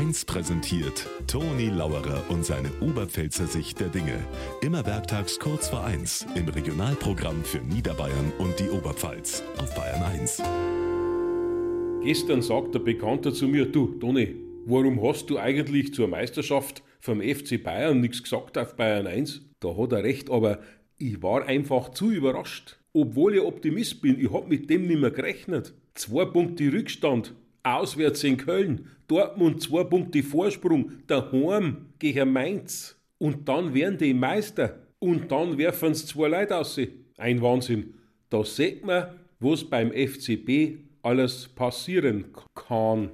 1 präsentiert Toni Lauerer und seine Oberpfälzer Sicht der Dinge. Immer werktags kurz vor 1 im Regionalprogramm für Niederbayern und die Oberpfalz auf Bayern 1. Gestern sagt der Bekannter zu mir, du, Toni, warum hast du eigentlich zur Meisterschaft vom FC Bayern nichts gesagt auf Bayern 1? Da hat er recht, aber ich war einfach zu überrascht. Obwohl ich Optimist bin, ich hab mit dem nimmer gerechnet. Zwei Punkte Rückstand, auswärts in Köln, Dortmund zwei Punkte Vorsprung, daheim gegen Mainz. Und dann werden die Meister. Und dann werfen sie zwei Leute aus. Ein Wahnsinn. Da sieht man, was beim FCB alles passieren kann.